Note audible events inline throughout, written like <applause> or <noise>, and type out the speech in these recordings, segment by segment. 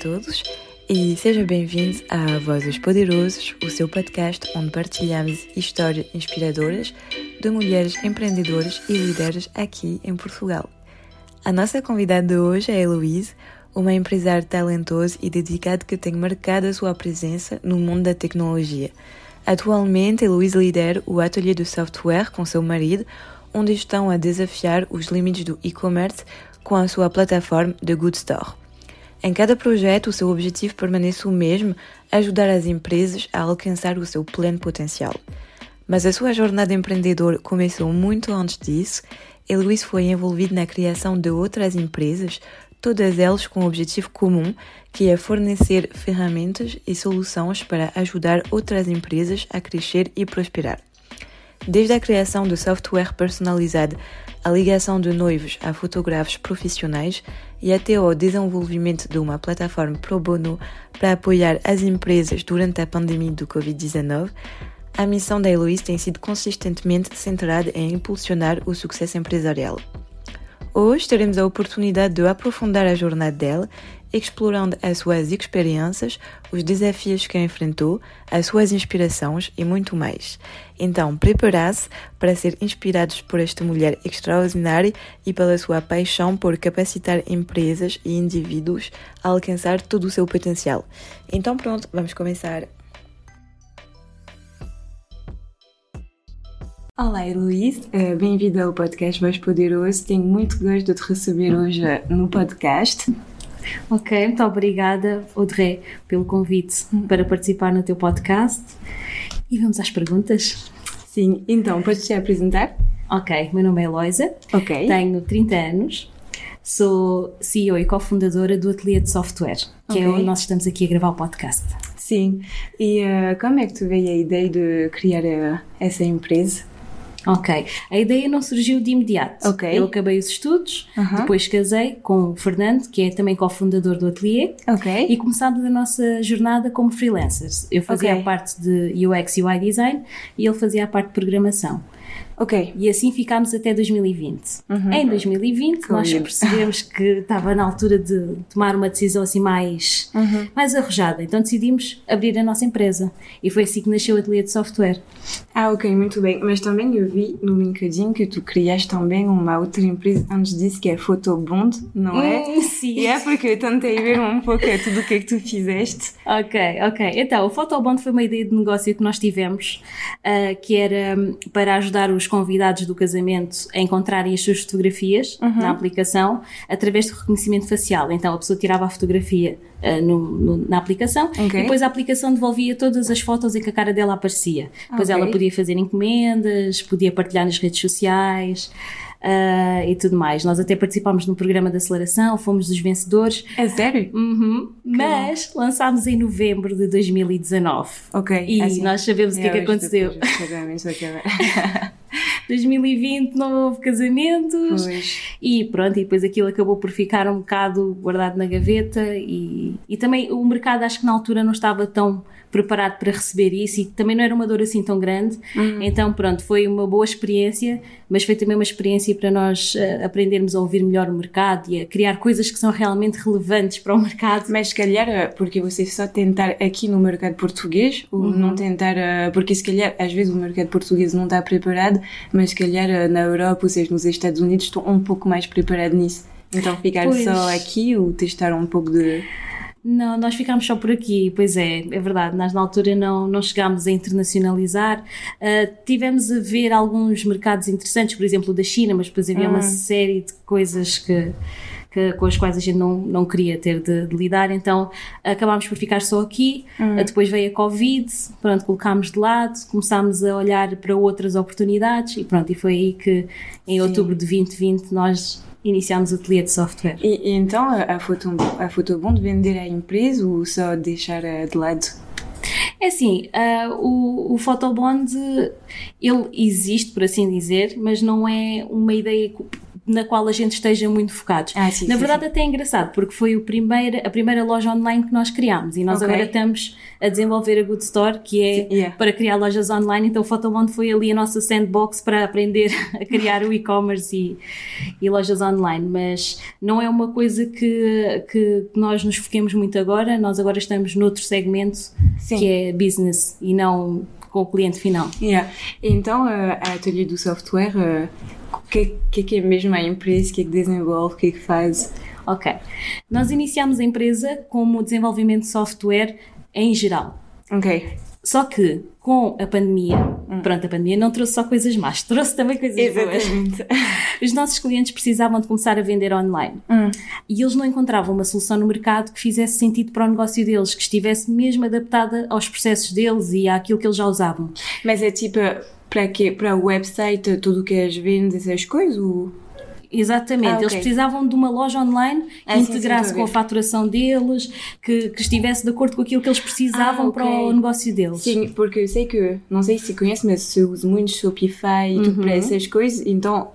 todos e sejam bem-vindos a Vozes Poderosos, o seu podcast onde partilhamos histórias inspiradoras de mulheres empreendedoras e líderes aqui em Portugal. A nossa convidada de hoje é Heloise, uma empresária talentosa e dedicada que tem marcado a sua presença no mundo da tecnologia. Atualmente, Heloise lidera o ateliê de software com seu marido, onde estão a desafiar os limites do e-commerce com a sua plataforma The Good Store. Em cada projeto, o seu objetivo permanece o mesmo: ajudar as empresas a alcançar o seu pleno potencial. Mas a sua jornada empreendedora começou muito antes disso e Luís foi envolvido na criação de outras empresas, todas elas com um objetivo comum, que é fornecer ferramentas e soluções para ajudar outras empresas a crescer e prosperar. Desde a criação de software personalizado, a ligação de noivos a fotógrafos profissionais e até ao desenvolvimento de uma plataforma pro bono para apoiar as empresas durante a pandemia do Covid-19, a missão da Heloise tem sido consistentemente centrada em impulsionar o sucesso empresarial. Hoje teremos a oportunidade de aprofundar a jornada dela, explorando as suas experiências, os desafios que enfrentou, as suas inspirações e muito mais. Então, prepare-se para ser inspirados por esta mulher extraordinária e pela sua paixão por capacitar empresas e indivíduos a alcançar todo o seu potencial. Então, pronto, vamos começar. Olá, Luís, eh, bem-vindo ao podcast Mais Poderoso. Tenho muito gosto de te receber hoje no podcast. Ok, muito obrigada, Audrey, pelo convite para participar no teu podcast. E vamos às perguntas? Sim, então, podes te apresentar? Ok, meu nome é Eloisa, Ok. tenho 30 anos, sou CEO e cofundadora do Ateliê de Software, que é Ok. onde nós estamos aqui a gravar o podcast. Sim. E eh, como é que tu veio a ideia de criar eh, essa empresa? Ok, a ideia não surgiu de imediato. Ok. Eu acabei os estudos, Aham. depois casei com o Fernando, que é também cofundador do Ateliê, Ok. e começámos a nossa jornada como freelancers. Eu fazia Ok. a parte de UX e UI design e ele fazia a parte de programação. Ok. E assim ficámos até 2020. Em 2020 nós percebemos que estava na altura de tomar uma decisão assim mais, mais arrojada. Então decidimos abrir a nossa empresa. E foi assim que nasceu o Ateliê de Software. Ah, ok, muito bem. Mas também eu vi no LinkedIn que tu criaste também uma outra empresa antes disso, que é Photobond, não é? Hum, sim. E é porque eu tentei ver um pouco tudo o que é que tu fizeste. Ok, ok. Então, o Photobond foi uma ideia de negócio que nós tivemos, ah, que era hum, para ajudar os convidados do casamento a encontrarem as suas fotografias na aplicação através do reconhecimento facial. Então, a pessoa tirava a fotografia ah, no- no- na aplicação Ok. e depois a aplicação devolvia todas as fotos em que a cara dela aparecia. Depois Ok. ela podia fazer encomendas, podia partilhar nas redes sociais. Ah, e tudo mais. Nós até participámos num programa de aceleração, fomos dos vencedores. É sério? Uhum. Mas lançámos em novembro de 2019. Ok. E assim. nós sabemos o que é que hoje aconteceu. depois dos casamentos acabar. 2020 não houve casamentos. Pois. E pronto, e depois aquilo acabou por ficar um bocado guardado na gaveta e, e também o mercado acho que na altura não estava tão preparado para receber isso e também não era uma dor assim tão grande. Então pronto, foi uma boa experiência, mas foi também uma experiência para nós eh, aprendermos a ouvir melhor o mercado e a criar coisas que são realmente relevantes para o mercado. Mas se calhar, eh, porque você só tentar aqui no mercado português, ou Uhum. não tentar, eh, porque se calhar às vezes o mercado português não está preparado, mas se calhar eh, na Europa, ou seja, nos Estados Unidos, estão um pouco mais preparados nisso. Então ficar Pois. só aqui ou testar um pouco de. Não, nós ficámos só por aqui, pois é, é verdade, nós na altura não, não chegámos a internacionalizar. Ah, tivemos a ver alguns mercados interessantes, por exemplo, da China, mas depois havia uma série de coisas que, que- com as quais a gente não, não queria ter de, de lidar, então acabámos por ficar só aqui. Ah, depois veio a Covid, pronto, colocámos de lado, começámos a olhar para outras oportunidades. E pronto, e foi aí que em outubro de 2020 nós iniciámos o ateliê de software. E, e então a, a, foto, a Fotobond vender a empresa ou só deixar eh, de lado? É assim, ah, o, o Photobond, ele existe, por assim dizer, mas não é uma ideia, na qual a gente esteja muito focados. Ah, sim, na sim, verdade, sim. até é engraçado, porque foi o primeiro, a primeira loja online que nós criámos e nós Ok. agora estamos a desenvolver a Good Store, que é yeah. para criar lojas online. Então, o Photobond foi ali a nossa sandbox para aprender <laughs> a criar o e-commerce e, e lojas online. Mas não é uma coisa que, que nós nos foquemos muito agora. Nós agora estamos noutro segmento que é business e não com o cliente final. Yeah. Então, uh, a Ateliê do Software, uh, o que, que, que é mesmo a empresa? O que é que desenvolve? O que é que faz? Ok. Nós iniciamos a empresa como desenvolvimento de software em geral. Ok. Só que com a pandemia, Hum. pronto, a pandemia não trouxe só coisas más, <laughs> trouxe também coisas boas. Exatamente. <laughs> Os nossos clientes precisavam de começar a vender online Hum. e eles não encontravam uma solução no mercado que fizesse sentido para o negócio deles, que estivesse mesmo adaptada aos processos deles e àquilo que eles já usavam. Mas é tipo, para quê? Para o website, tudo o que as vendas, essas coisas? Ou... Exatamente, Ah, ok. eles precisavam de uma loja online que Ah, sim, sim, integrasse estou a com a faturação deles, que, que estivesse de acordo com aquilo que eles precisavam Ah, ok. para o negócio deles. Sim, porque eu sei que, não sei se conhece, mas se usa muito Shopify e tudo para essas coisas, então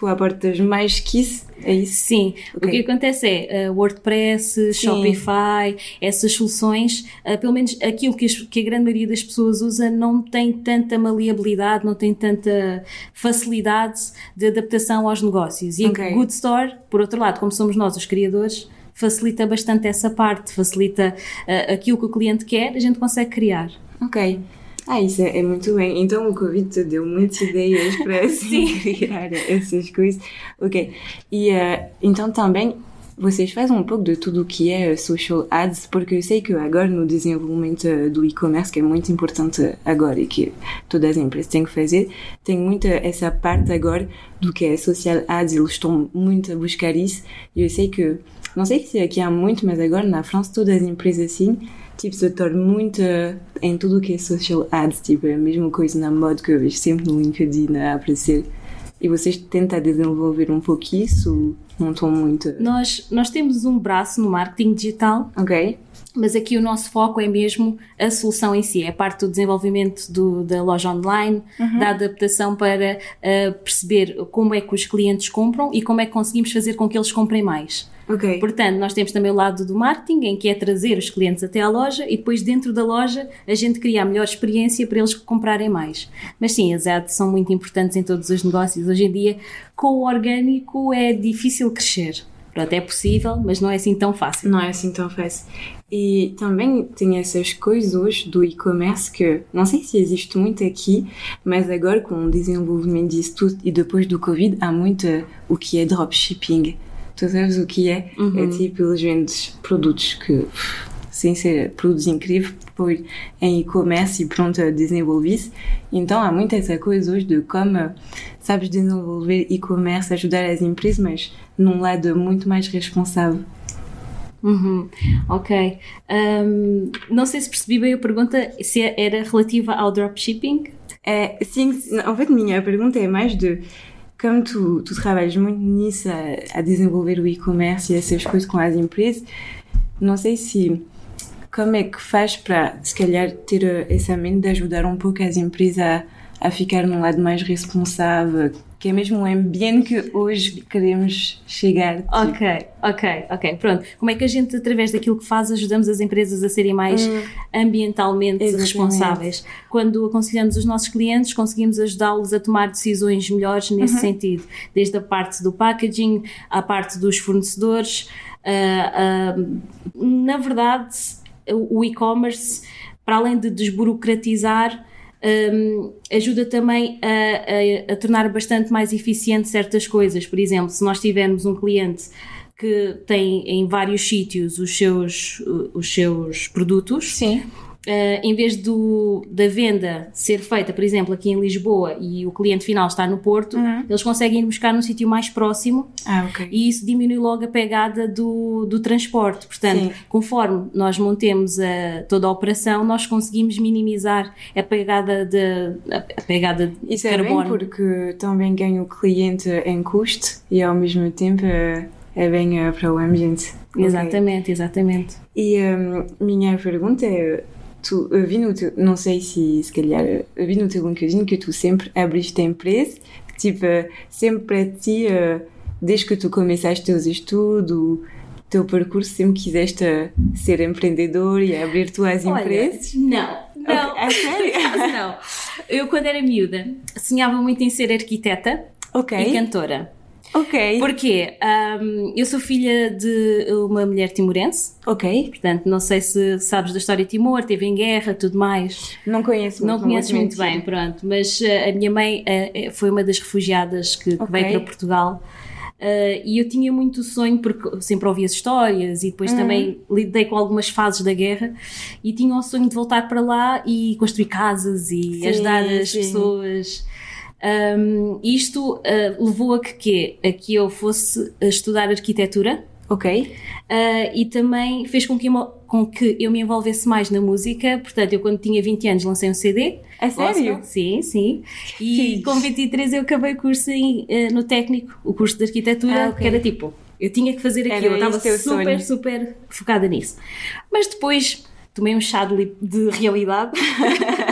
tu abordas mais que isso, é isso? Sim, Ok. o que acontece é uh, WordPress, Shopify, essas soluções, uh, pelo menos aquilo que, as- que a grande maioria das pessoas usa, não tem tanta maleabilidade, não tem tanta facilidade de adaptação aos negócios. E Ok. a Good Store, por outro lado, como somos nós os criadores, facilita bastante essa parte, facilita uh, aquilo que o cliente quer, a gente consegue criar. Ok. Ah, isso é, é muito bem. Então o Covid te deu muitas ideias para <laughs> assim, criar essas coisas. Ok. E eh, então também vocês fazem um pouco de tudo o que é social ads, porque eu sei que agora no desenvolvimento eh, do e-commerce, que é muito importante agora e que todas as empresas têm que fazer, tem muita essa parte agora do que é social ads, eles estão muito a buscar isso. E eu sei que, não sei se aqui há muito, mas agora na França todas as empresas assim, tipo, se tornam muito eh, em tudo o que é social ads, tipo, é a mesma coisa na moda que eu vejo sempre no LinkedIn a aparecer. E vocês tentam desenvolver um pouco isso? Não estão muito. Nós, nós temos um braço no marketing digital Ok? Mas aqui o nosso foco é mesmo a solução em si, é a parte do desenvolvimento do- da loja online, da adaptação para uh, perceber como é que os clientes compram e como é que conseguimos fazer com que eles comprem mais. Ok. Portanto, nós temos também o lado do marketing, em que é trazer os clientes até à loja e depois dentro da loja a gente cria a melhor experiência para eles comprarem mais. Mas sim, as ads são muito importantes em todos os negócios. Hoje em dia, com o orgânico é difícil crescer. Pronto, é possível, mas não é assim tão fácil. Não é assim tão fácil. E também tem essas coisas do e-commerce que não sei se existe muito aqui, mas agora com o desenvolvimento disso tudo e depois do Covid há muito o que é dropshipping. Tu sabes o que é? É tipo, eles vendem produtos que, sem ser produtos incríveis, pôr em e-commerce e pronto a desenvolver isso. Então há muito essa coisa hoje de como, sabes, desenvolver e-commerce, ajudar as empresas, mas num lado muito mais responsável. Uhum, ok. Ahm, não sei se percebi bem a pergunta, se era relativa ao dropshipping. É, sim, en fait, minha pergunta é mais de como tu, tu trabalhas muito nisso, a, desenvolver o e-commerce e essas coisas com as empresas, não sei se como é que faz para, se calhar, ter essa mente de ajudar um pouco as empresas a, a ficar num lado mais responsável, que é mesmo o ambiente que hoje queremos chegar. tipo. Ok, ok, ok. Pronto. Como é que a gente, através daquilo que faz, ajudamos as empresas a serem mais ambientalmente Exatamente. responsáveis? Quando aconselhamos os nossos clientes, conseguimos ajudá-los a tomar decisões melhores nesse sentido, desde a parte do packaging, à parte dos fornecedores. ah, ah, na verdade, o e-commerce, para além de desburocratizar, um, ajuda também a, a- a tornar bastante mais eficiente certas coisas. Por exemplo, se nós tivermos um cliente que tem em vários sítios os seus, os seus produtos, Sim. Uh, em vez do, da venda ser feita, por exemplo, aqui em Lisboa e o cliente final está no Porto, eles conseguem ir buscar num sítio mais próximo Ah, ok. e isso diminui logo a pegada do, do transporte. Portanto, Sim. conforme nós montemos a, toda a operação, nós conseguimos minimizar a pegada de, a, a pegada de Isso é bem carbono. porque também ganha o cliente em custo e ao mesmo tempo eh, é bem eh, para o ambiente. Exatamente, exatamente. E hum, minha pergunta é, tu, eu vi no teu, não sei se se calhar, eu vi no teu LinkedIn que tu sempre abriste a empresa, tipo, eh, sempre para ti, eh, desde que tu começaste teus estudos, teu percurso, sempre quiseste ser empreendedor e abrir tuas Olha, empresas? Não, não. Ok, a sério? <laughs> Não. Eu, quando era miúda, sonhava muito em ser arquiteta Ok. e cantora. Ok. Porquê? Ahm, eu sou filha de uma mulher timorense, Ok. portanto, não sei se sabes da história de Timor, teve em guerra, tudo mais. Não conheço Não muito, conheces vou muito bem, pronto. Mas eh, a minha mãe eh, foi uma das refugiadas que, que Ok. veio para Portugal. Eh, e eu tinha muito sonho, porque sempre ouvi as histórias e Uhum. depois também lidei com algumas fases da guerra. E tinha o sonho de voltar para lá e construir casas e Sim, ajudar as sim. pessoas. Um, isto eh, levou a que, quê? a que eu fosse estudar arquitetura. Ok. Uh, e também fez com que, eu, com que eu me envolvesse mais na música. Portanto, eu quando tinha 20 anos lancei um CD. A sério? Sim, sim. E com 23 eu acabei o curso em, uh, no técnico, o curso de arquitetura, Ah, ok. que era tipo, eu tinha que fazer Era aquilo, eu estava teu super, sonho. super focada nisso. Mas depois tomei um chá de, de realidade. <laughs>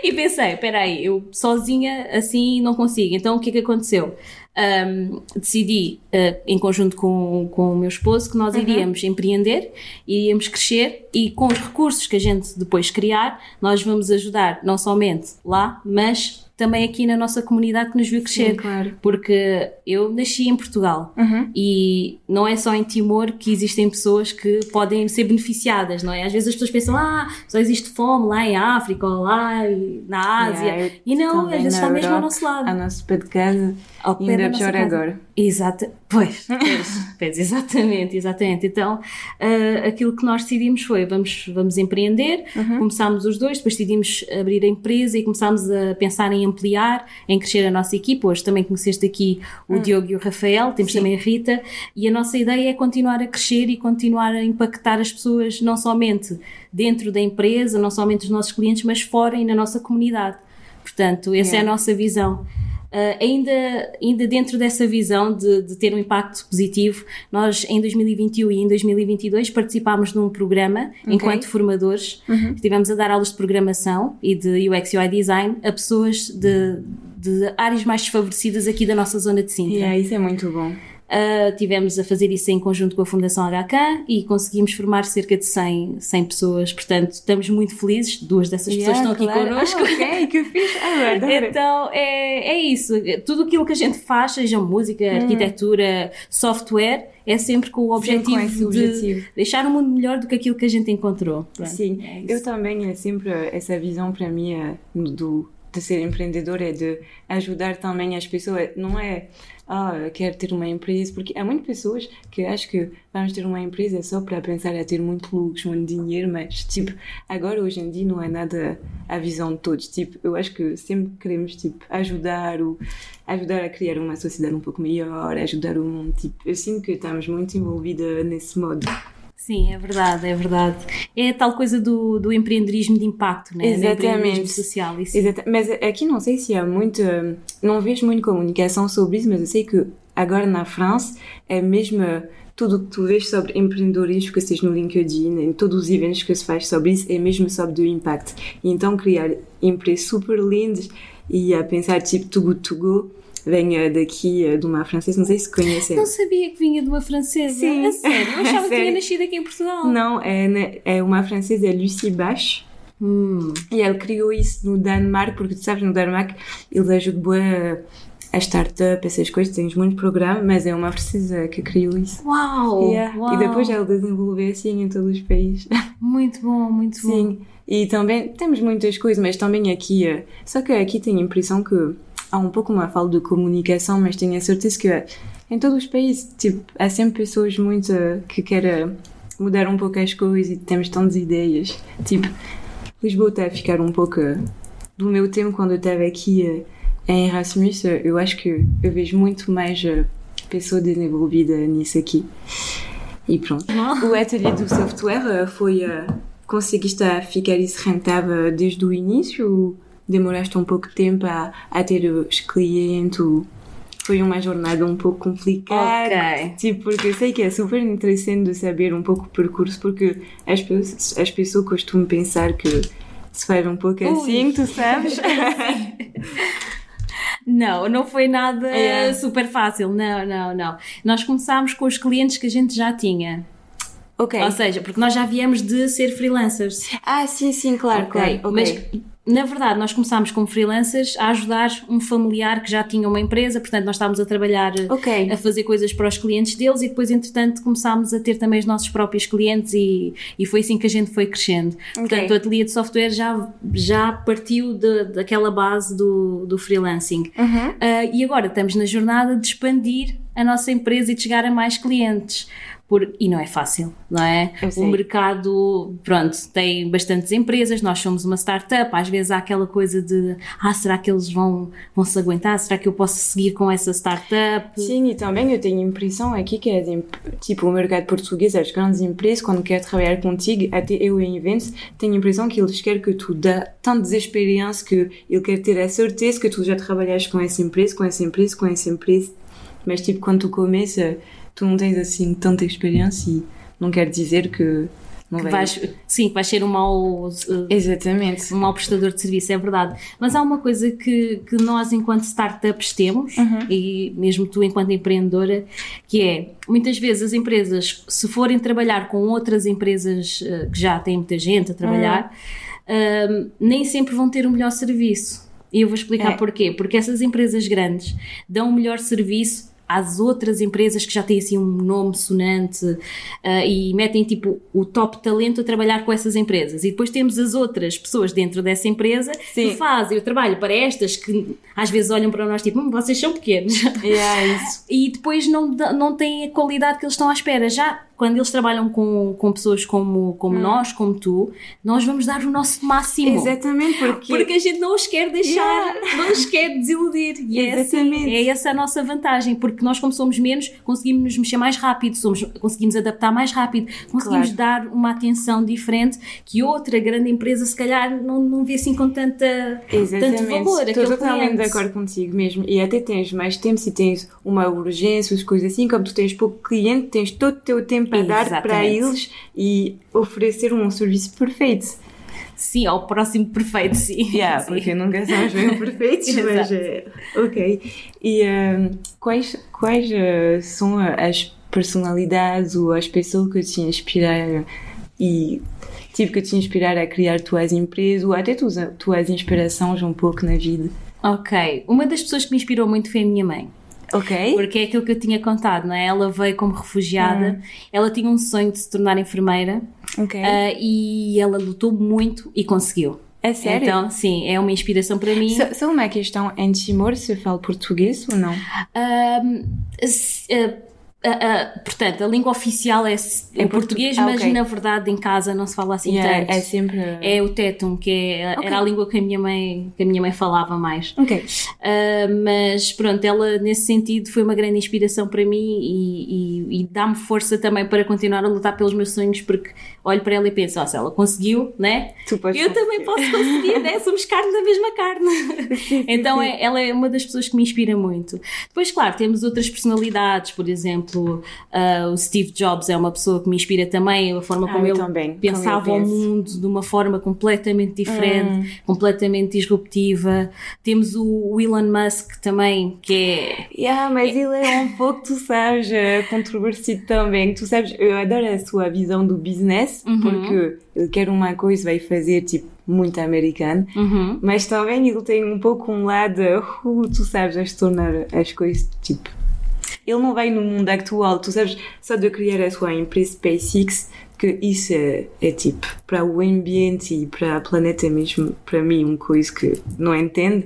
<laughs> E pensei, espera aí, eu sozinha assim não consigo. Então o que é que aconteceu? Ahm, decidi, ah, em conjunto com, com o meu esposo, que nós iríamos empreender, iríamos crescer e com os recursos que a gente depois criar, nós vamos ajudar não somente lá, mas também aqui na nossa comunidade que nos viu crescer. Sim, claro. Porque eu nasci em Portugal Uhum. e não é só em Timor que existem pessoas que podem ser beneficiadas, não é? Às vezes as pessoas pensam, ah, só existe fome lá em África ou lá na Ásia. Yeah, e não, às vezes está mesmo ao nosso lado. Ao nosso pé de casa. Ao pé da Ainda pior casa. agora. Exato, pois, <laughs> pois, pois, exatamente, exatamente. Então, ah, aquilo que nós decidimos foi, vamos, vamos empreender, Uhum. começámos os dois, depois decidimos abrir a empresa e começámos a pensar em ampliar, em crescer a nossa equipa. Hoje também conheceste aqui o Diogo e o Rafael, temos. Sim. também a Rita, e a nossa ideia é continuar a crescer e continuar a impactar as pessoas, não somente dentro da empresa, não somente os nossos clientes, mas fora e na nossa comunidade. Portanto, essa é a nossa visão. Uh, ainda, ainda dentro dessa visão de, de ter um impacto positivo, nós em 2021 e em 2022 participámos num programa enquanto formadores. Estivemos a dar aulas de programação e de UX UI Design a pessoas de, de áreas mais desfavorecidas aqui da nossa zona de Sintra. Yeah, isso é muito bom. Uh, tivemos a fazer isso em conjunto com a Fundação HK e conseguimos formar cerca de 100, 100 pessoas. Portanto, estamos muito felizes. Duas dessas pessoas Yeah, estão claro. aqui connosco. Ah, ok, que fixe. Ah. Então é, é isso. Tudo aquilo que a gente faz, seja música, arquitetura, software, é sempre com o objetivo, com de objetivo. deixar o mundo melhor do que aquilo que a gente encontrou. Pronto, Sim, é eu também é sempre essa visão para mim é, do de ser empreendedor é de ajudar também as pessoas. Não é, ah, eu quero ter uma empresa, porque há muitas pessoas que acham que vamos ter uma empresa só para pensar a ter muito luxo, muito dinheiro, mas tipo, agora hoje em dia não é nada a visão de todos. Tipo, eu acho que sempre queremos tipo ajudar o ajudar a criar uma sociedade um pouco melhor, ajudar o mundo. Tipo, eu sinto que estamos muito envolvida nesse modo. Sim, é verdade, é verdade. É a tal coisa do, do empreendedorismo de impacto, né? Exatamente. empreendedorismo social. Isso. Exata- Mas aqui não sei se há muito. Não vejo muito comunicação sobre isso, mas eu sei que agora na França é mesmo tudo o que tu vês sobre empreendedorismo, que seja no LinkedIn, em todos os eventos que se faz sobre isso, é mesmo sobre o impacto. E então criar empresas super lindas e a pensar tipo Too Good To Go eh, daqui eh, de uma francesa, não sei se conhecem. Não sabia que vinha de uma francesa. Sim. A sério. Eu achava <laughs> que tinha nascido aqui em Portugal. Não, é, né, é uma francesa, é Lucie Bache. Hum. E ele criou isso no Danmark, porque tu sabes, no Danmark eles ajudam bué a startup, essas coisas, tens muito programa, mas é uma francesa que criou isso. Uau, Yeah. uau. E depois ele desenvolveu assim em todos os países. <laughs> Muito bom, muito bom. Sim. E também temos muitas coisas, mas também aqui, eh, só que aqui tenho a impressão que há um pouco uma falta de comunicação, mas tenho a certeza que em todos os países, tipo, há sempre pessoas muito eh, que querem mudar um pouco as coisas e temos tantas ideias. Tipo, Lisboa está a ficar um pouco do meu tempo quando eu estava aqui eh, em Erasmus, eu acho que eu vejo muito mais eh, pessoa desenvolvida nisso aqui. E pronto. O ateliê do software foi. conseguiste ficar isso rentável desde o início ou demoraste um pouco de tempo a, a ter os clientes? Foi uma jornada um pouco complicada. Ok. Tipo, porque eu sei que é super interessante de saber um pouco o percurso, porque as, pe- as pessoas costumam pensar que se faz um pouco Ui. assim, tu sabes? <laughs> Não, não foi nada É. super fácil. Não, não, não. Nós começámos com os clientes que a gente já tinha. Ok. Ou seja, porque nós já viemos de ser freelancers. Ah, sim, sim, claro, Ok, claro. ok. Mas na verdade, nós começámos como freelancers a ajudar um familiar que já tinha uma empresa, portanto, nós estávamos a trabalhar, eh, Ok. a fazer coisas para os clientes deles e depois, entretanto, começámos a ter também os nossos próprios clientes e, e foi assim que a gente foi crescendo. Portanto, o ateliê de software já, já partiu de- daquela base do, do freelancing. Uhum. Ah, e agora estamos na jornada de expandir a nossa empresa e de chegar a mais clientes. Por, e não é fácil, não é? O mercado, pronto, tem bastantes empresas, nós somos uma startup, às vezes há aquela coisa de ah, será que eles vão, vão se aguentar? Será que eu posso seguir com essa startup? Sim, e também eu tenho a impressão aqui que imp- tipo o mercado português, as grandes empresas, quando querem trabalhar contigo, até eu em eventos, tenho a impressão que eles querem que tu dá tantas experiências que ele quer ter a certeza que tu já trabalhas com essa empresa, com essa empresa, com essa empresa. Mas tipo, quando tu começa, tu não tens assim tanta experiência e não quer dizer que não Que vai... vais, sim, que vais ser um mau, uh, Exatamente. um mau prestador de serviço, é verdade. Mas há uma coisa que, que nós, enquanto startups, temos, e mesmo tu, enquanto empreendedora, que é muitas vezes as empresas, se forem trabalhar com outras empresas eh, que já têm muita gente a trabalhar, ahm, nem sempre vão ter o melhor serviço. E eu vou explicar É. porquê. Porque essas empresas grandes dão o melhor serviço às outras empresas que já têm assim um nome sonante ah, e metem tipo o top talento a trabalhar com essas empresas. E depois temos as outras pessoas dentro dessa empresa Sim. que fazem o trabalho para estas que às vezes olham para nós tipo, "Hum, vocês são pequenos. É <laughs> e depois não, não têm a qualidade que eles estão à espera. Já quando eles trabalham com, com pessoas como, como Hum. nós, como tu, nós vamos dar o nosso máximo. Exatamente, porque... Porque a gente não os quer deixar, não os quer desiludir. E é, assim, Exatamente. é essa a nossa vantagem, porque nós, como somos menos, conseguimos nos mexer mais rápido, somos, conseguimos adaptar mais rápido, conseguimos dar uma atenção diferente que outra grande empresa, se calhar, não, não vê assim com tanta, tanto Exatamente. valor. Estou totalmente de acordo contigo mesmo. E até tens mais tempo se tens uma urgência, as coisas assim. Como tu tens pouco cliente, tens todo o teu tempo a dar para eles e oferecer um serviço perfeito. Sim, ao próximo perfeito, sim. <laughs> Yeah, Sim. porque nunca somos bem perfeitos, <laughs> mas é. Ok. E um, quais, quais uh, são as personalidades ou as pessoas que te inspiraram e tipo que te inspiraram a criar tuas empresas ou até tuas, tuas inspirações um pouco na vida? Ok, uma das pessoas que me inspirou muito foi a minha mãe. Ok. Porque é aquilo que eu tinha contado, não é? Ela veio como refugiada, ela tinha um sonho de se tornar enfermeira Ok. ah, e ela lutou muito e conseguiu. É sério? Então, sim, é uma inspiração para mim. Só, só uma questão, em Timor se fala português ou não? Ahm, se- ah, ah, ah, portanto, a língua oficial é, É português, ah, mas ok. na verdade em casa não se fala assim Yeah, tanto. é sempre... É o tétum, que é, Ok. era a língua que a minha mãe, que a minha mãe falava mais. Ok. Uh, mas pronto, ela nesse sentido foi uma grande inspiração para mim e, e- e dá-me força também para continuar a lutar pelos meus sonhos, porque olho para ela e penso, ó, se ela conseguiu, né? Eu também posso conseguir, né? <laughs> Somos carne da mesma carne. então. É, ela é uma das pessoas que me inspira muito. Depois, claro, temos outras personalidades, por exemplo, uh, o Steve Jobs é uma pessoa que me inspira também, a forma Ah, como eu ele também, como pensava eu o mundo de uma forma completamente diferente, completamente disruptiva. Temos o Elon Musk também, que é. Yeah, mas ele é um pouco, tu sabes, eh, controvertido também. Tu sabes, eu adoro a sua visão do business, Uhum. porque ele quer uma coisa, vai fazer, tipo, muito americano. Uhum. Mas também ele tem um pouco um lado, uh, tu sabes, a se tornar as coisas, tipo... Ele não vai no mundo atual, tu sabes, só de criar a sua empresa SpaceX, que isso é, é tipo, para o ambiente e para o planeta mesmo, para mim, uma coisa que não entendo,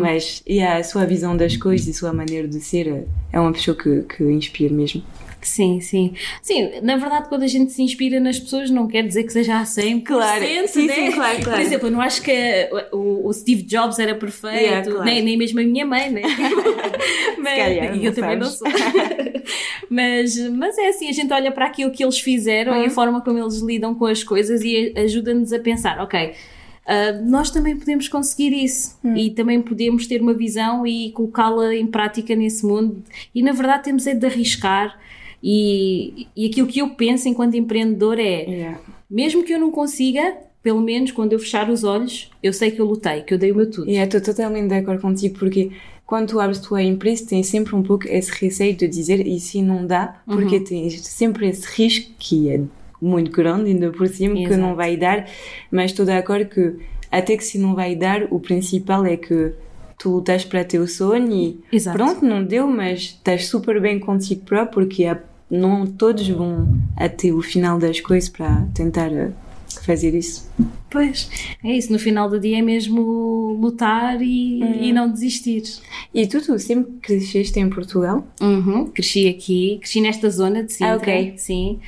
mas e a sua visão das coisas e a sua maneira de ser é- é uma pessoa que, que inspira mesmo. Sim, sim. Sim, na verdade, quando a gente se inspira nas pessoas, não quer dizer que seja a 100%. Claro. Sim, né? sim, claro, claro. Por exemplo, eu não acho que o, o Steve Jobs era perfeito, Yeah, claro. nem, nem mesmo a minha mãe, né? <laughs> <laughs> mas, calhar, e eu também não sou. sabes. <laughs> mas, mas é assim, a gente olha para aquilo que eles fizeram Uhum. e a forma como eles lidam com as coisas e ajuda-nos a pensar, ok. ah, nós também podemos conseguir isso Hum. e também podemos ter uma visão e colocá-la em prática nesse mundo. E na verdade temos é de arriscar. E, e aquilo que eu penso enquanto empreendedor é: Yeah. mesmo que eu não consiga, pelo menos quando eu fechar os olhos, eu sei que eu lutei, que eu dei o meu tudo. E estou totalmente de acordo contigo porque quando tu abres tua empresa, tens sempre um pouco esse receio de dizer e se não dá, porque uhum. tens sempre esse risco que é muito grande, ainda por cima, Exato. que não vai dar, mas estou de acordo que até que se não vai dar, o principal é que tu lutas para ter o sonho e Exato. pronto, não deu, mas estás super bem contigo próprio porque não todos vão até o final das coisas para tentar eh, fazer isso. Pois, é isso, no final do dia é mesmo lutar e, uhum. e não desistir. E tu, tu sempre cresceste em Portugal? Uhum, cresci aqui, cresci nesta zona de Sintra, ah, okay. sim.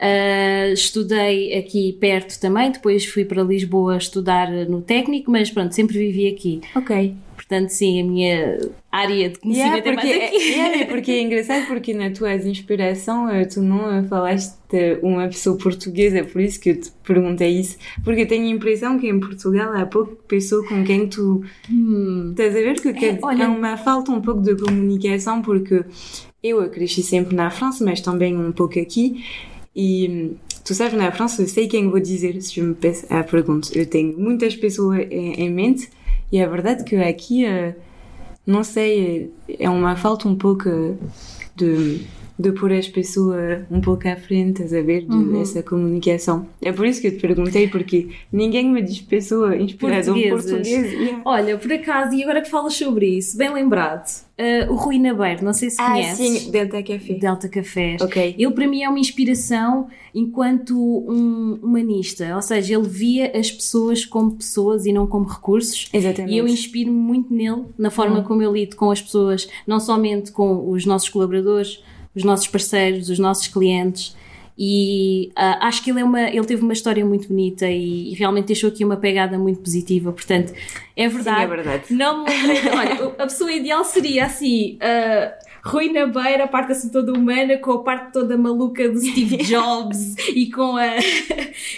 Uh, estudei aqui perto também, depois fui para Lisboa estudar no técnico, mas pronto, sempre vivi aqui. Ok. Portanto, sim, a minha área de conhecimento yeah, porque, é mais aqui. Yeah, <laughs> porque é engraçado porque na tua inspiração eh, tu não falaste de uma pessoa portuguesa, por isso que eu te perguntei isso. Porque eu tenho a impressão que em Portugal há pouco pessoa com quem tu... Hum. Estás a ver que, que é, olha, é uma falta um pouco de comunicação porque eu cresci sempre na França, mas também um pouco aqui. E hum, tu sabes, na França, eu sei quem vou dizer se eu me peço a pergunta. Eu tenho muitas pessoas em, em mente e é verdade que aqui, eh, não sei, é uma falta um pouco de, de pôr as pessoas um pouco à frente, a ver, uhum. essa comunicação. É por isso que eu te perguntei, porque ninguém me diz pessoa inspirada em português. Yeah. Olha, por acaso, e agora que falas sobre isso, bem lembrado, Uh, o Rui Nabeiro, não sei se ah, conheces. Ah, sim, Delta Café. Delta Café. Ok. Ele para mim é uma inspiração enquanto um humanista, ou seja, ele via as pessoas como pessoas e não como recursos. Exatamente. E eu inspiro-me muito nele, na forma hum. como eu lido com as pessoas, não somente com os nossos colaboradores, os nossos parceiros, os nossos clientes, e uh, acho que ele, é uma, ele teve uma história muito bonita e, e, realmente deixou aqui uma pegada muito positiva. Portanto, é verdade. Sim, é verdade. Não me Olha, a pessoa ideal seria assim. Uh, Rui na beira, a parte assim toda humana, com a parte toda maluca do Steve <laughs> Jobs e com a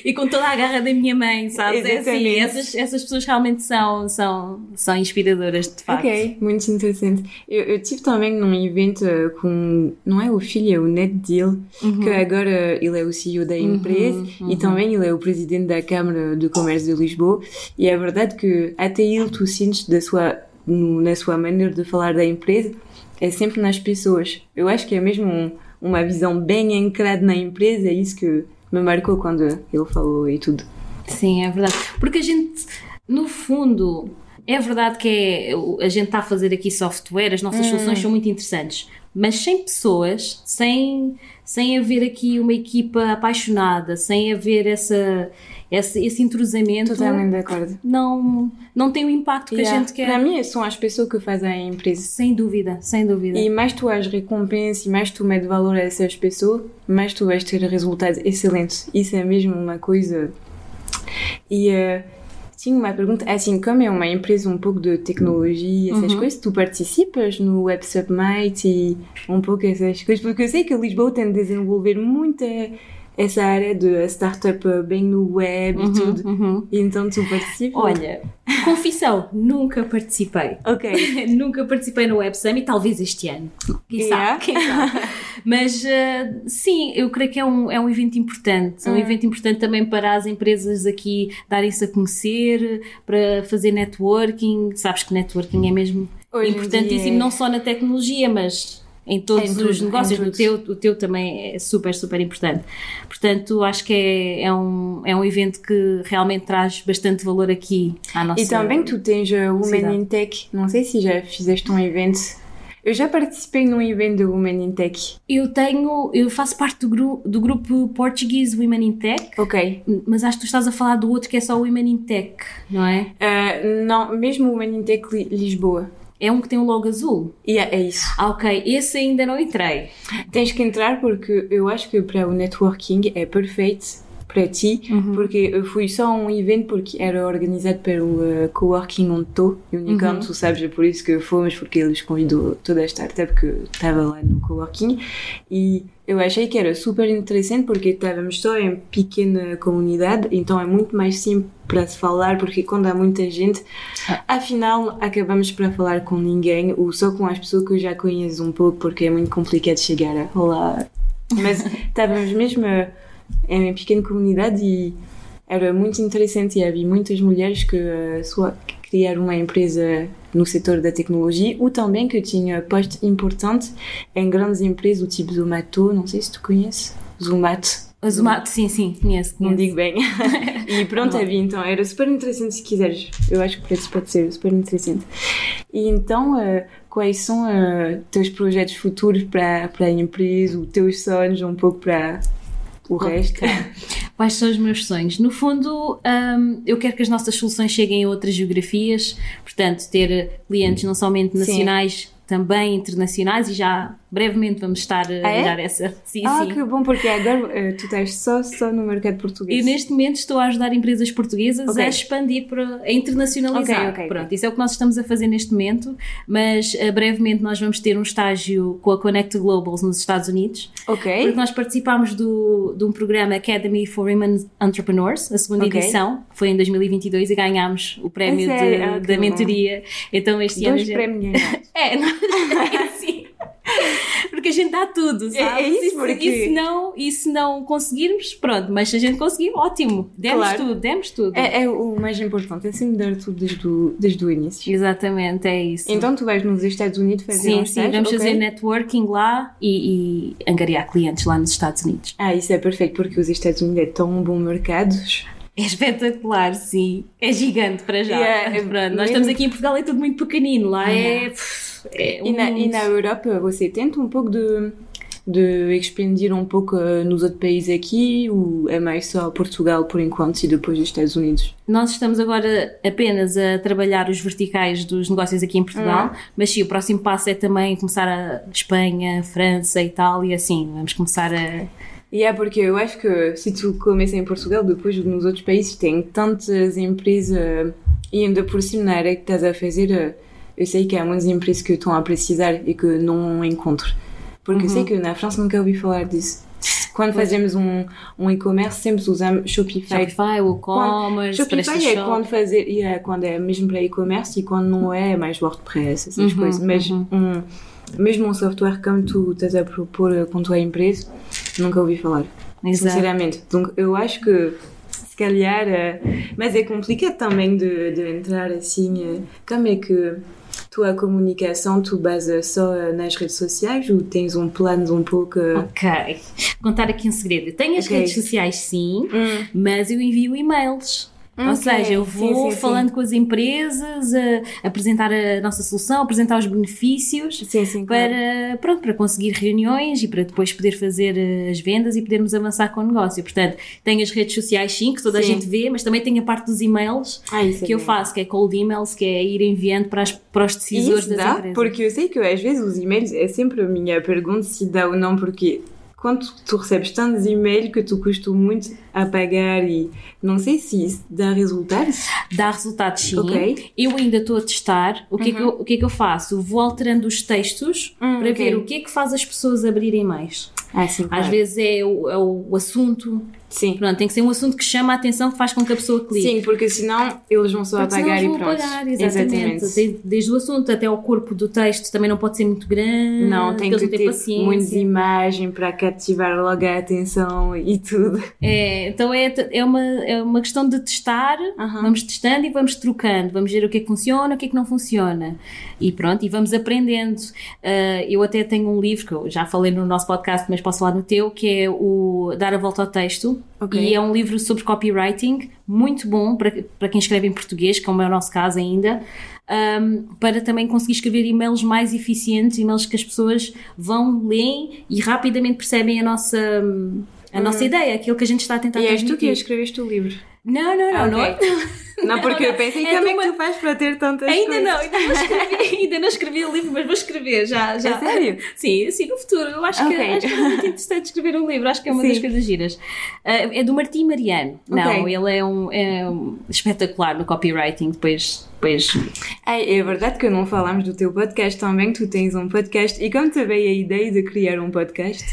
e com toda a garra da minha mãe, sabes? É assim, essas, essas pessoas realmente são, são, são inspiradoras, de facto. Ok, muito interessante. Eu, eu tive também num evento com, não é o filho, é o Ned Deal, uhum. que agora ele é o CEO da empresa uhum, uhum. e também ele é o presidente da Câmara de Comércio de Lisboa e é verdade que até ele tu sentes da sua, na sua maneira de falar da empresa é sempre nas pessoas. Eu acho que é mesmo um, uma visão bem ancrada na empresa, é isso que me marcou quando ele falou e tudo. Sim, é verdade. Porque a gente, no fundo, é verdade que é, a gente está a fazer aqui software, as nossas hum. soluções são muito interessantes, mas sem pessoas, sem, sem haver aqui uma equipa apaixonada, sem haver essa, esse, esse entrosamento. Totalmente de acordo. Não, não tem o impacto que yeah. a gente quer. Para mim, são as pessoas que fazem a empresa. Sem dúvida, sem dúvida. E mais tu as recompensas e mais tu metes valor a essas pessoas, mais tu vais ter resultados excelentes. Isso é mesmo uma coisa. E. Uh, tinha uma pergunta, é assim, como é uma empresa um pouco de tecnologia, essas uhum. coisas, tu participas no Web Summit e um pouco essas coisas, porque eu sei que Lisboa tem de desenvolver muita essa área de startup bem no web uhum, e tudo. Uhum. E então tu participas? Olha, confissão, nunca participei. Ok. <laughs> nunca participei no Web Summit, talvez este ano. Quem yeah. sabe? Quem sabe? <laughs> Mas uh, sim, eu creio que é um, é um evento importante. Uhum. Um evento importante também para as empresas aqui darem-se a conhecer, para fazer networking. Sabes que networking é mesmo Hoje importantíssimo, não só na tecnologia, mas em todos tudo, os negócios. O teu, o teu também é super, super importante. Portanto, acho que é, é, um, é um evento que realmente traz bastante valor aqui à nossa E também tu tens a Women in Tech. Não sei se já fizeste um evento. Eu já participei num evento do Women in Tech. Eu tenho, eu faço parte do, gru, do grupo Portuguese Women in Tech. Ok. Mas acho que tu estás a falar do outro que é só Women in Tech, não é? Uh, não, mesmo Women in Tech Lisboa. É um que tem um logo azul? Yeah, é isso. Ah, ok. Esse ainda não entrei. Tens que entrar porque eu acho que para o networking é perfeito para ti, uhum. porque eu fui só a um evento porque era organizado pelo uh, Coworking onde estou, Unicorn, uhum. tu sabes, é por isso que fomos, porque eles convidou toda a startup que estava lá no Coworking e eu achei que era super interessante porque estávamos só em pequena comunidade, então é muito mais simples para se falar, porque quando há muita gente, ah. afinal acabamos para falar com ninguém ou só com as pessoas que eu já conheço um pouco, porque é muito complicado chegar a olá. Mas <laughs> estávamos mesmo é uma pequena comunidade e era muito interessante e havia muitas mulheres que, uh, sua, que criar uma empresa no setor da tecnologia ou também que tinha posto importante em grandes empresas, do tipo Zomato, não sei se tu conheces, Zomato. Zomato, sim, sim, conheço, conheço. Não digo bem. <laughs> e pronto, havia então, era super interessante se quiseres. Eu acho que para ti pode ser super interessante. E então, uh, quais são uh, teus projetos futuros para, para a empresa, os teus sonhos, um pouco para o resto? <laughs> Quais são os meus sonhos? No fundo, um, eu quero que as nossas soluções cheguem a outras geografias, portanto, ter clientes não somente nacionais, Sim. também internacionais e já brevemente vamos estar a ah, dar essa. Sim, ah, sim. que bom, porque agora uh, tu estás só, só no mercado português. E neste momento estou a ajudar empresas portuguesas okay. a expandir, para, a internacionalizar. Okay, okay, Pronto, isso é o que nós estamos a fazer neste momento, mas uh, brevemente nós vamos ter um estágio com a Connect Globals nos Estados Unidos. Ok. Porque nós participámos do, de um programa Academy for Women Entrepreneurs, a segunda edição, que foi em 2022 e ganhámos o prémio de, ah, da mentoria. Bom. Então este Dois ano. Dois prémios. <laughs> é, nós, <laughs> sim. <laughs> Porque a gente dá tudo, sabe? É, é isso, porque... E se, não, e se não conseguirmos, pronto, mas se a gente conseguir, ótimo. Demos claro. tudo, demos tudo. É, é, o mais importante, é sempre dar tudo desde o, desde o início. Exatamente, é isso. Então tu vais nos Estados Unidos fazer Sim, sim, vamos okay. fazer networking lá e, e angariar clientes lá nos Estados Unidos. Ah, isso é perfeito, porque os Estados Unidos é tão um bom mercado. É espetacular, sim. É gigante para já. Yeah, é Pronto, nós estamos aqui em Portugal, é tudo muito pequenino. Lá é é um e, na, e na Europa você tenta um pouco de de expandir um pouco uh, nos outros países aqui ou é mais só Portugal por enquanto e depois os Estados Unidos? Nós estamos agora apenas a trabalhar os verticais dos negócios aqui em Portugal, uhum. mas sim, o próximo passo é também começar a Espanha, França, Itália, assim, vamos começar a e é porque eu acho que se tu começa em Portugal, depois nos outros países tem tantas empresas e ainda por cima na área que estás a fazer eu sei que há muitas empresas que estão a precisar e que não encontro. Porque uhum. eu sei uhum. que na França nunca ouvi falar disso. Quando fazemos um, um e-commerce, sempre usamos Shopify. Shopify, o e-commerce, Shopify é quando, fazer, é quando é mesmo para e-commerce e quando não é, é mais WordPress, essas uhum, coisas. Mas uhum. um, mesmo um software como tu estás a propor com a tua empresa, nunca ouvi falar. Exato. Sinceramente. Então, eu acho que se calhar. Mas é complicado também de, de entrar assim. Como é que tua comunicação tu basas só nas redes sociais ou tens um plano um pouco. Ok. Contar aqui um segredo. Tenho as okay. redes sociais sim, hum. mas eu envio e-mails. Okay. Ou seja, eu vou sim, sim, falando sim. com as empresas, a, apresentar a nossa solução, apresentar os benefícios para, claro. pronto, para conseguir reuniões e para depois poder fazer eh, as vendas e podermos avançar com o negócio. Portanto, tenho as redes sociais sim, que toda a gente vê, mas também tenho a parte dos e-mails ah, é que é eu faço, que é cold emails, que é ir enviando para, as, para os decisores das dá? empresas. Porque eu sei que às vezes os e-mails é sempre a minha pergunta se dá ou não, porque quando tu recebes tantos e-mails que tu custas muito a pagar e não sei se isso dá resultados. Dá resultados sim. Okay. Eu ainda estou a testar. O que, uhum. é que eu, o que é que eu faço? Vou alterando os textos uhum, para okay. ver o que é que faz as pessoas abrirem mais. Ah, sim, claro. Às vezes é o, é o assunto Sim. Pronto, tem que ser um assunto que chama a atenção, que faz com que a pessoa clique. Sim, porque senão eles vão só porque apagar e pronto. Apagar, exatamente. exatamente. Desde, o assunto até o corpo do texto também não pode ser muito grande. Não, tem que ter paciência. muitas imagens para cativar logo a atenção e tudo. É, então é, é, uma, é uma questão de testar, vamos testando e vamos trocando, vamos ver o que é que funciona, o que é que não funciona. E pronto, e vamos aprendendo. Uh, eu até tenho um livro que eu já falei no nosso podcast, mas posso falar no teu, que é o Dar a Volta ao Texto Okay. E é um livro sobre copywriting, muito bom para, para quem escreve em português, como é o nosso caso ainda, um, para também conseguir escrever e-mails mais eficientes, e-mails que as pessoas vão, leem e rapidamente percebem a nossa, a nossa uhum. ideia, aquilo que a gente está a tentar E és tu que escreveste o livro? Não, não, não, okay. não. Não, porque eu pensei, é como é que tu faz para ter tantas ainda coisas? Não, ainda não, escrevi, <laughs> ainda não escrevi o livro, mas vou escrever já. já. É sério? Sim, sim, no futuro. Eu acho, okay. que, acho que é muito interessante escrever um livro, acho que é uma sim. das coisas giras. Uh, é do Martim Mariano. Okay. Não, ele é um, é um espetacular no copywriting, depois Pois. É, é verdade que não falamos do teu podcast também, tu tens um podcast. E como te veio a ideia de criar um podcast?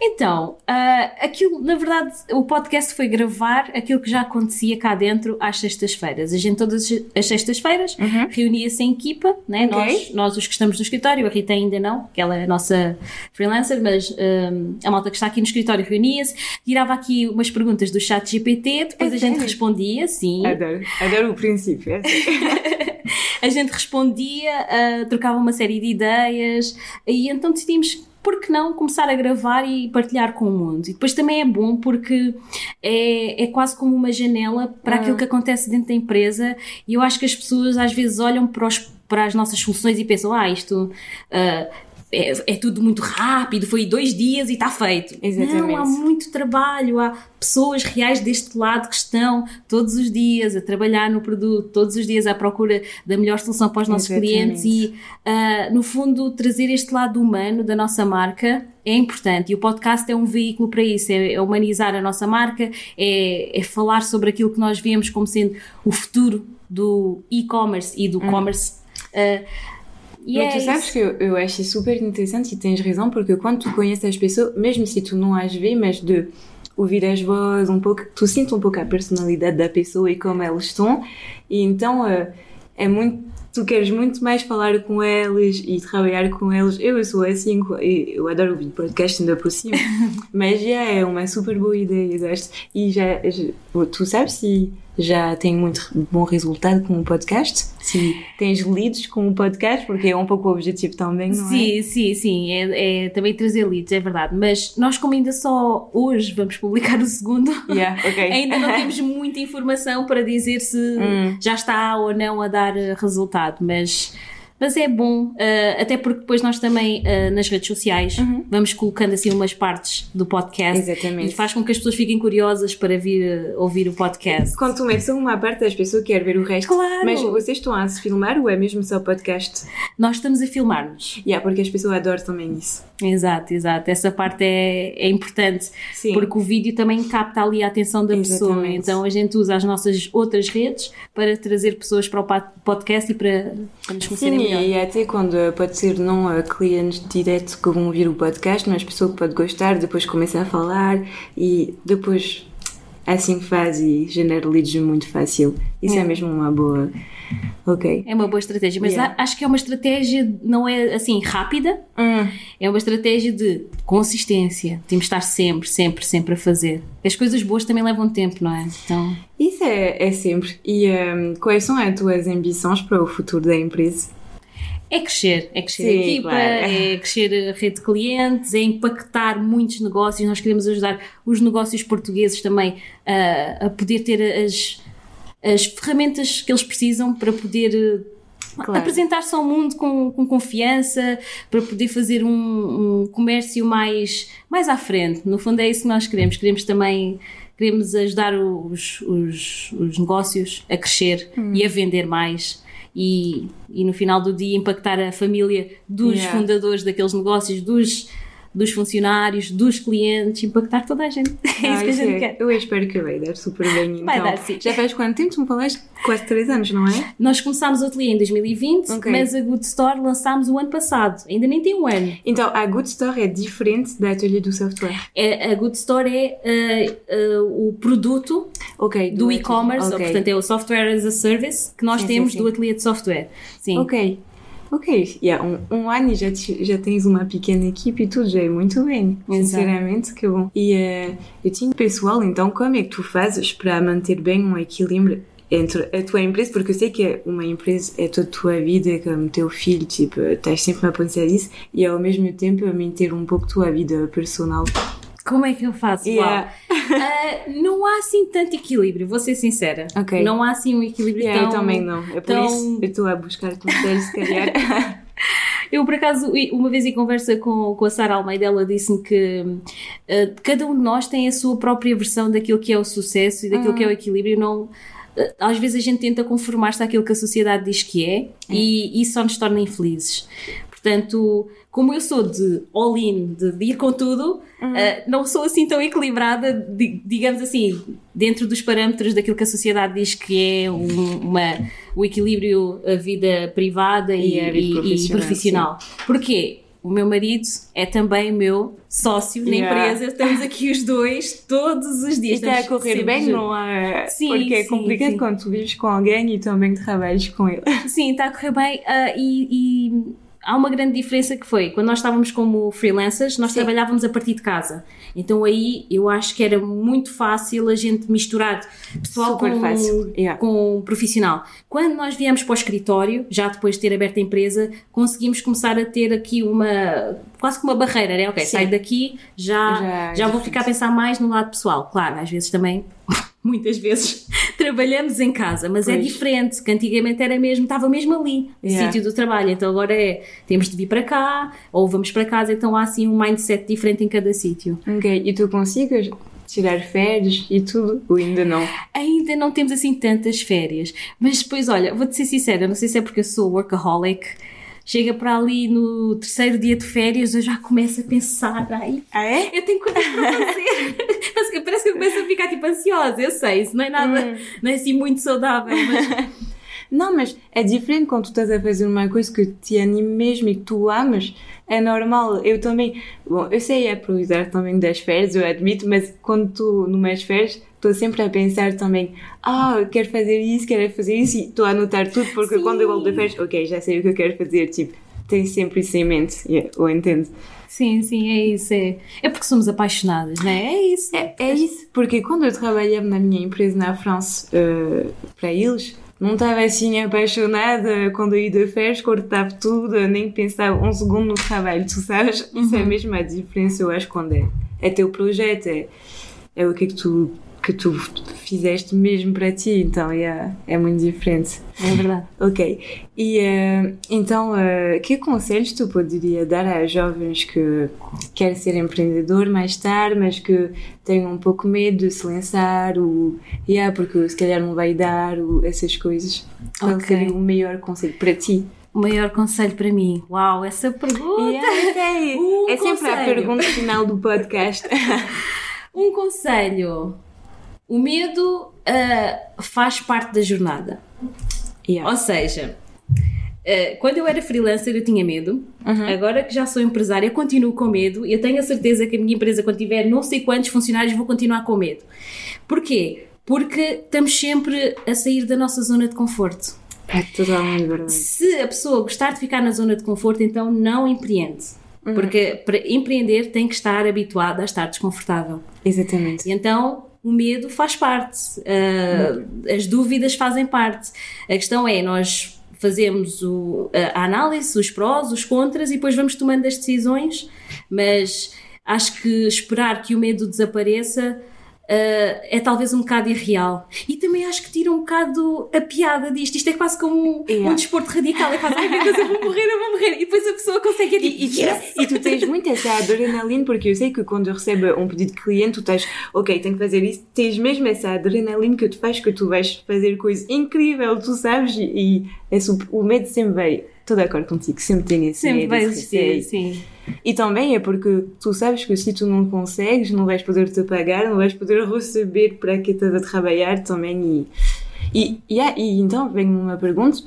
Então, uh, aquilo, na verdade, o podcast foi gravar aquilo que já acontecia cá dentro às sextas-feiras. A gente, todas as sextas-feiras, uhum. reunia-se em equipa, né? Okay. Nós, nós, os que estamos no escritório, a Rita ainda não, que ela é a nossa freelancer, mas um, a malta que está aqui no escritório reunia-se, tirava aqui umas perguntas do chat GPT, depois é a gente respondia, sim. Adoro, adoro o princípio. É assim. <laughs> <laughs> a gente respondia, uh, trocava uma série de ideias e então decidimos por que não começar a gravar e partilhar com o mundo? E depois também é bom porque é, é quase como uma janela para aquilo que acontece dentro da empresa e eu acho que as pessoas às vezes olham para, os, para as nossas soluções e pensam, ah, isto. Uh, é, é, tudo muito rápido, foi dois dias e está feito. Exatamente. Não, há muito trabalho, há pessoas reais deste lado que estão todos os dias a trabalhar no produto, todos os dias à procura da melhor solução para os nossos Exatamente. clientes e, uh, no fundo, trazer este lado humano da nossa marca é importante e o podcast é um veículo para isso, é, é humanizar a nossa marca, é, é, falar sobre aquilo que nós vemos como sendo o futuro do e-commerce e do hum. commerce. Uh, e Mas é tu sabes isso. que eu, eu acho super interessante e tens razão, porque quando tu conheces as pessoas, mesmo se tu não as vês, mas de ouvir as vozes um pouco, tu sentes um pouco a personalidade da pessoa e como elas estão, e então uh, é muito tu queres muito mais falar com eles e trabalhar com eles. Eu sou assim, eu adoro ouvir podcast ainda por cima, <laughs> mas já é uma super boa ideia, gosto. E já, já tu sabes se já tem muito bom resultado com o podcast? Se tens leads com o podcast, porque é um pouco o objetivo também, não sim, é? Sim, sim, sim, é, é, também trazer leads, é verdade. Mas nós, como ainda só hoje vamos publicar o segundo, yeah, okay. <laughs> ainda não temos <laughs> muita informação para dizer se hum. já está ou não a dar resultado, mas mas é bom, uh, até porque depois nós também uh, nas redes sociais uhum. vamos colocando assim umas partes do podcast Exatamente. e faz com que as pessoas fiquem curiosas para vir uh, ouvir o podcast. Quando metes uma parte, as pessoas querem ver o resto. Claro! Mas vocês estão a se filmar ou é mesmo só podcast? Nós estamos a filmar-nos. Yeah, porque as pessoas adoram também isso. Exato, exato. Essa parte é, é importante Sim. porque o vídeo também capta ali a atenção da Exatamente. pessoa. Então a gente usa as nossas outras redes para trazer pessoas para o podcast e para, para nos conhecerem. E até quando pode ser não a clientes direto que vão ouvir o podcast, mas pessoa que pode gostar, depois começa a falar e depois assim faz e genera leads muito fácil. Isso é, é mesmo uma boa Ok. É uma boa estratégia, mas yeah. acho que é uma estratégia, não é assim rápida, hum. é uma estratégia de consistência. Temos de estar sempre, sempre, sempre a fazer. As coisas boas também levam tempo, não é? Então... Isso é, é sempre. E um, quais são as tuas ambições para o futuro da empresa? É crescer, é crescer Sim, a equipa, claro. é crescer a rede de clientes, é impactar muitos negócios. Nós queremos ajudar os negócios portugueses também a, a poder ter as as ferramentas que eles precisam para poder eh, Claro. apresentar-se ao mundo com, com confiança, para poder fazer um, um, comércio mais, mais à frente. No fundo é isso que nós queremos. Queremos também queremos ajudar os, os, os negócios a crescer hum. e a vender mais. E, e no final do dia impactar a família dos yeah. fundadores daqueles negócios, dos dos funcionários, dos clientes, impactar toda a gente. <laughs> É isso que a gente é. quer. Eu espero que vai dar super bem. Vai então. dar, sim. Já faz quanto tempo? Tu me falaste? Quase 3 anos, não é? Nós começámos o ateliê em 2020, okay. mas a Good Store lançámos o ano passado. Ainda nem tem um ano. Então, a Good Store é diferente da Ateliê do Software? É, a Good Store é uh, uh, o produto okay, do, do e-commerce, okay. portanto é o Software as a Service que nós sim, temos sim, sim. do ateliê de software. Sim. Ok. Ok, yeah, um, um ano já, já tens uma pequena equipe e tudo já é muito bem. Sinceramente, que bom. E uh, eu tinha pessoal, então como é que tu fazes para manter bem um equilíbrio entre a tua empresa, porque eu sei que uma empresa é toda a tua vida, como teu filho, tipo, estás sempre a pensar nisso, e ao mesmo tempo a manter um pouco a tua vida personal. Como é que eu faço? Yeah. Uh, não há assim tanto equilíbrio, vou ser sincera. Okay. Não há assim um equilíbrio yeah, tão... Eu também não. É por tão... isso eu estou a buscar conselhos, se calhar. <laughs> Eu, por acaso, uma vez em conversa com, com a Sara Almeida, ela disse-me que uh, cada um de nós tem a sua própria versão daquilo que é o sucesso e daquilo que é o hum. equilíbrio. Não, uh, às vezes a gente tenta conformar-se àquilo que a sociedade diz que é, é. e isso só nos torna infelizes. Portanto, como eu sou de all-in, de, de, ir com tudo, uhum. uh, não sou assim tão equilibrada, de, digamos assim, dentro dos parâmetros daquilo que a sociedade diz que é um, uma, o equilíbrio a vida privada e, e, profissional. E profissional. Porquê? O meu marido é também meu sócio na empresa, estamos aqui os dois todos os dias. Está a correr bem, não é? Sim, Porque é complicado sim. quando tu vives com alguém e também trabalhas com ele. Sim, está a correr bem uh, e há uma grande diferença que foi, quando nós estávamos como freelancers, nós Sim. trabalhávamos a partir de casa. Então aí eu acho que era muito fácil a gente misturar pessoal Super com, fácil, yeah. com profissional. Quando nós viemos para o escritório, já depois de ter aberto a empresa, conseguimos começar a ter aqui uma, quase que uma barreira, né? Ok, Sim. saio daqui, já, Já já, é vou diferente. ficar a pensar mais no lado pessoal. Claro, às vezes também, muitas vezes, <laughs> trabalhamos em casa, mas é Pois. diferente, que antigamente era mesmo, estava mesmo ali, no Yeah. sítio do trabalho. Então agora é, temos de vir para cá, ou vamos para casa, então há assim um mindset diferente em cada sítio. Ok, e tu consigas tirar férias e tudo? Ou ainda não? Ainda não temos assim tantas férias, mas depois, olha, vou-te ser sincera, não sei se é porque eu sou workaholic, chega para ali no terceiro dia de férias, eu já começo a pensar, ai, Ah, é? eu tenho coisas para fazer. <laughs> parece, que, eu começo a ficar tipo ansiosa, eu sei, isso não é nada, não é assim muito saudável, mas <laughs> Não, mas é diferente quando tu estás a fazer uma coisa que te anima mesmo e que tu amas. É normal. Eu também. Bom, eu sei aproveitar também das férias, eu admito, mas quando tu, numas férias, estou sempre a pensar também: ah, eu quero fazer isso, quero fazer isso, e estou a anotar tudo, porque Sim. quando eu volto de férias, ok, já sei o que eu quero fazer. Tipo, tens sempre isso em mente. Yeah, eu entendo. sim, sim, é isso, é, é porque somos apaixonadas, não é? É isso. É, é isso, porque quando eu trabalhava na minha empresa na França eh, para eles, não estava assim apaixonada quando eu ia de férias, cortava tudo, nem pensava um segundo no trabalho, tu sabes? Isso é mesmo a diferença, eu acho, quando é, é teu projeto, é, é o que é que tu, que tu fizeste mesmo para ti, então é, é muito diferente. É verdade. Ok, e eh, então, eh, que conselhos tu poderia dar a jovens que querem ser empreendedor mais tarde, mas que têm um pouco medo de se lançar, ou, yeah, porque se calhar não vai dar, ou essas coisas? Qual Ok. seria o melhor conselho para ti? O maior conselho para mim. Uau, essa pergunta! Yeah, sei. Um é sempre a pergunta final do podcast. <laughs> Um conselho. O medo ah, faz parte da jornada. Yeah. Ou seja, ah, quando eu era freelancer eu tinha medo. Uhum. Agora que já sou empresária, eu continuo com medo. e Eu tenho a certeza que a minha empresa, quando tiver não sei quantos funcionários, vou continuar com medo. Porquê? Porque estamos sempre a sair da nossa zona de conforto. É totalmente verdade. Se a pessoa gostar de ficar na zona de conforto, então não empreende. Porque para empreender tem que estar habituada a estar desconfortável. Exatamente. E então o medo faz parte, ah, as dúvidas fazem parte. A questão é, nós fazemos o- a análise, os prós, os contras e depois vamos tomando as decisões, mas acho que esperar que o medo desapareça ah, é talvez um bocado irreal. E também acho que tira um bocado a piada disto. Isto é quase como um, Yeah. um desporto radical. É quase, ai meu Deus, eu vou morrer, eu vou morrer. E depois a pessoa consegue é tipo, E, e, yes! e tu tens muito essa adrenalina, porque eu sei que quando eu recebo um pedido de cliente, tu tens, ok, tenho que fazer isso, tens mesmo essa adrenalina que tu faz que tu vais fazer coisa incrível, tu sabes, e, e esse, o medo sempre vai. Estou de acordo contigo, sempre tem esse Sempre medo, vai esse existir, sim. E também é porque tu sabes que se tu não consegues, não vais poder te pagar, não vais poder receber para que estás a trabalhar também. E, e, e, ah, e então vem uma pergunta.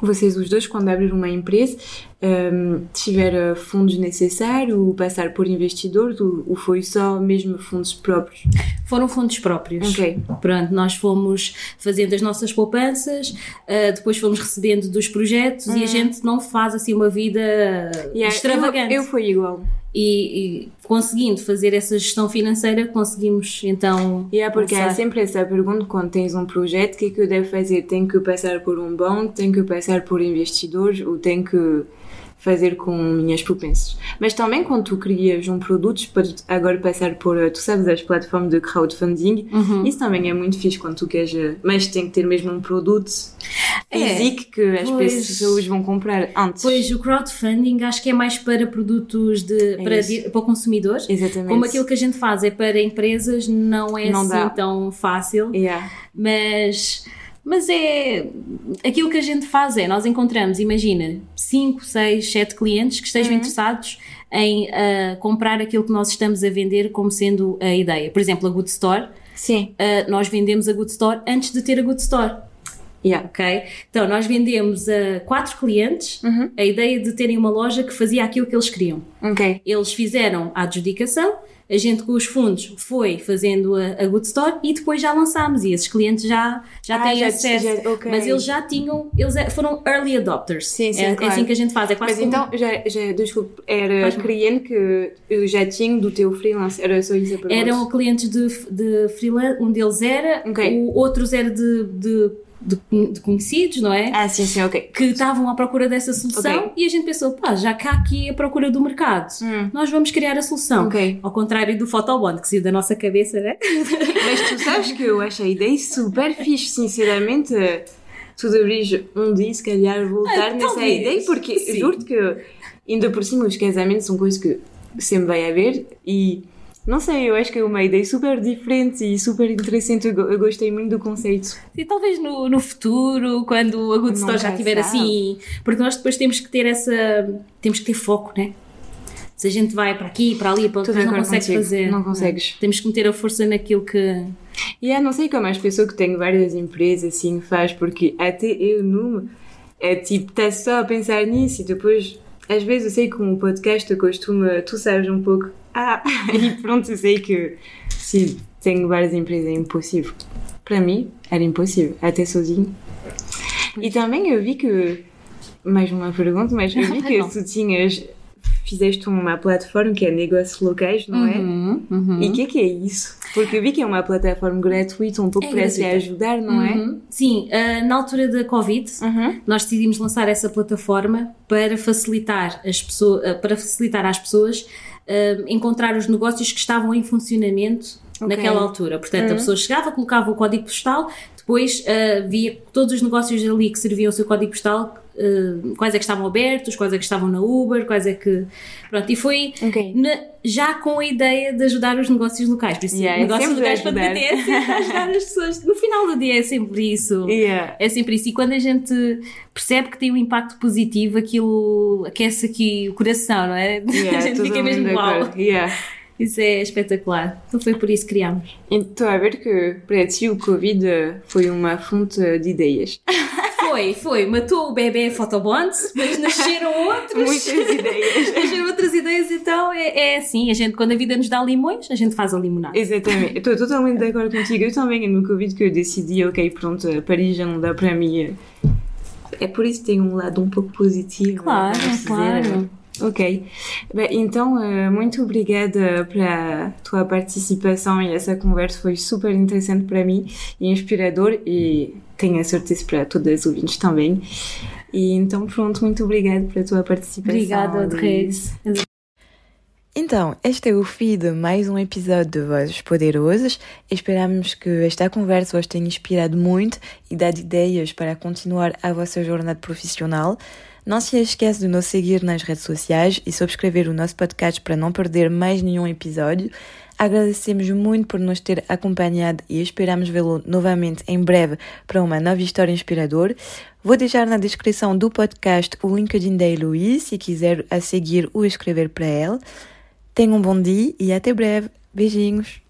Vocês os dois, quando abrir uma empresa, um, tiveram fundos necessários, ou passar por investidores, ou, ou foi só mesmo fundos próprios? Foram fundos próprios. Ok. Pronto, nós fomos fazendo as nossas poupanças, ah, depois fomos recebendo dos projetos e a gente não faz assim uma vida Yeah, extravagante. Eu, eu fui igual. E, e conseguindo fazer essa gestão financeira, conseguimos então. Yeah, porque há começar. sempre essa pergunta quando tens um projeto, o que é que eu devo fazer? Tenho que passar por um banco, tenho que passar por investidores ou tenho que fazer com minhas poupanças. Mas também quando tu crias um produto, podes agora passar por, tu sabes, as plataformas de crowdfunding, Uhum. isso também é muito fixe quando tu queres, eh, mas tem que ter mesmo um produto É, físico que as pois. pessoas vão comprar antes. Pois o crowdfunding acho que é mais para produtos de, para, É isso. di- para o consumidor. Exatamente. Como aquilo que a gente faz é para empresas, não é Não assim dá. tão fácil. Yeah. Mas, mas é. Aquilo que a gente faz é: nós encontramos, imagina, 5, 6, 7 clientes que Uhum. estejam interessados em ah, comprar aquilo que nós estamos a vender como sendo a ideia. Por exemplo, a Good Store. Sim. ah, nós vendemos a Good Store antes de ter a Good Store. Yeah. Ok? Então, nós vendemos a quatro clientes Uhum. a ideia de terem uma loja que fazia aquilo que eles queriam. Ok. Eles fizeram a adjudicação, a gente com os fundos foi fazendo a, a Good Store e depois já lançámos e esses clientes já, já Ah, têm já- acesso. já- ok. Mas eles já tinham, eles é- foram early adopters. Sim, sim, é, é claro. assim que a gente faz, é quase Mas como- então, já, já, desculpe, era Faz cliente que eu já tinha do teu freelance, era só isso a pergunta. Eram clientes de, de freelance, um deles era, Ok. o, outros era de, de, de, de conhecidos, não é? Ah, sim, sim, ok. Que estavam à procura dessa solução Ok. e a gente pensou, pá, já há aqui a procura do mercado, Hum. nós vamos criar a solução. Ok. Ao contrário do Photobond, que saiu da nossa cabeça, né? <laughs> Mas tu sabes que eu acho a ideia super fixe, sinceramente. Tu deverias um dia, se calhar, voltar Ah, nessa talvez. ideia, porque juro-te que, ainda por cima, os casamentos são coisas que sempre vai haver e. Não sei, eu acho que é uma ideia super diferente e super interessante. Eu, go- eu gostei muito do conceito. E talvez no, no futuro, quando a Good Store já sabe. assim. Porque nós depois temos que ter essa. Temos que ter foco, né? Se a gente vai para aqui, para ali, para depois não acordo consegue contigo. fazer. Não consegues. Temos que meter a força naquilo que. E yeah, não sei como as pessoas que têm várias empresas assim faz, porque até eu não. É tipo, estás só a pensar nisso e depois. Às vezes eu sei que com o podcast eu costumo. Tu sabes um pouco. Ah, <laughs> e pronto, eu sei que. Sim, tenho várias empresas, é impossível. Para mim, era impossível, até sozinho. E também eu vi que. Mais uma pergunta, mas eu vi <laughs> que tu tinhas. Fizeste uma plataforma que é negócios locais, não é? Uhum, uhum. E o que é que é isso? Porque eu vi que é uma plataforma gratuita, um pouco É para se ajudar, não é? Uhum. Sim, ah, na altura da Covid, Uhum. nós decidimos lançar essa plataforma para facilitar, as pessoas, ah, para facilitar às pessoas ah, encontrar os negócios que estavam em funcionamento Ok. naquela altura. Portanto, Uhum. a pessoa chegava, colocava o código postal, depois ah, via todos os negócios ali que serviam o seu código postal, ah, quais é que estavam abertos, quais é que estavam na Uber, quais é que. Pronto, e foi Ok. na- já com a ideia de ajudar os negócios locais. Por isso, Yeah, é negócios locais para. PT é sempre ajudar as pessoas. No final do dia é sempre isso. Yeah. É sempre isso. E quando a gente percebe que tem um impacto positivo, aquilo aquece aqui o coração, não é? <laughs> Yeah, a gente fica mesmo acordo. Yeah. Isso é espetacular. Então foi por isso que criámos. Estou a ver que para ti o Covid eh, foi uma fonte de ideias. <laughs> Foi, foi. Matou o bebê Photobond, mas nasceram outros. <laughs> Muitas ideias. <laughs> Nasceram outras ideias, então é, é assim. A gente, quando a vida nos dá limões, a gente faz a limonada. Exatamente. Estou totalmente de acordo contigo. Eu também, no Covid, que eu decidi, ok, pronto, Paris já não dá para mim. É por isso que tem um lado um pouco positivo. Claro, dizer. claro. Ok. Bem, então, eh, muito obrigada pela tua participação e essa conversa foi super interessante para mim e inspirador e tenho a certeza para todas as ouvintes também. E então, pronto, muito obrigada pela tua participação. Obrigada. Andrés. Então, este é o fim de mais um episódio de Vozes Poderosas. Esperamos que esta conversa vos tenha inspirado muito e dado ideias para continuar a vossa jornada profissional. Não se esqueça de nos seguir nas redes sociais e subscrever o nosso podcast para não perder mais nenhum episódio. Agradecemos muito por nos ter acompanhado e esperamos vê-lo novamente em breve para uma nova história inspiradora. Vou deixar na descrição do podcast o LinkedIn da Heloise se quiser a seguir ou escrever para ela. Tenha um bom dia e até breve. Beijinhos.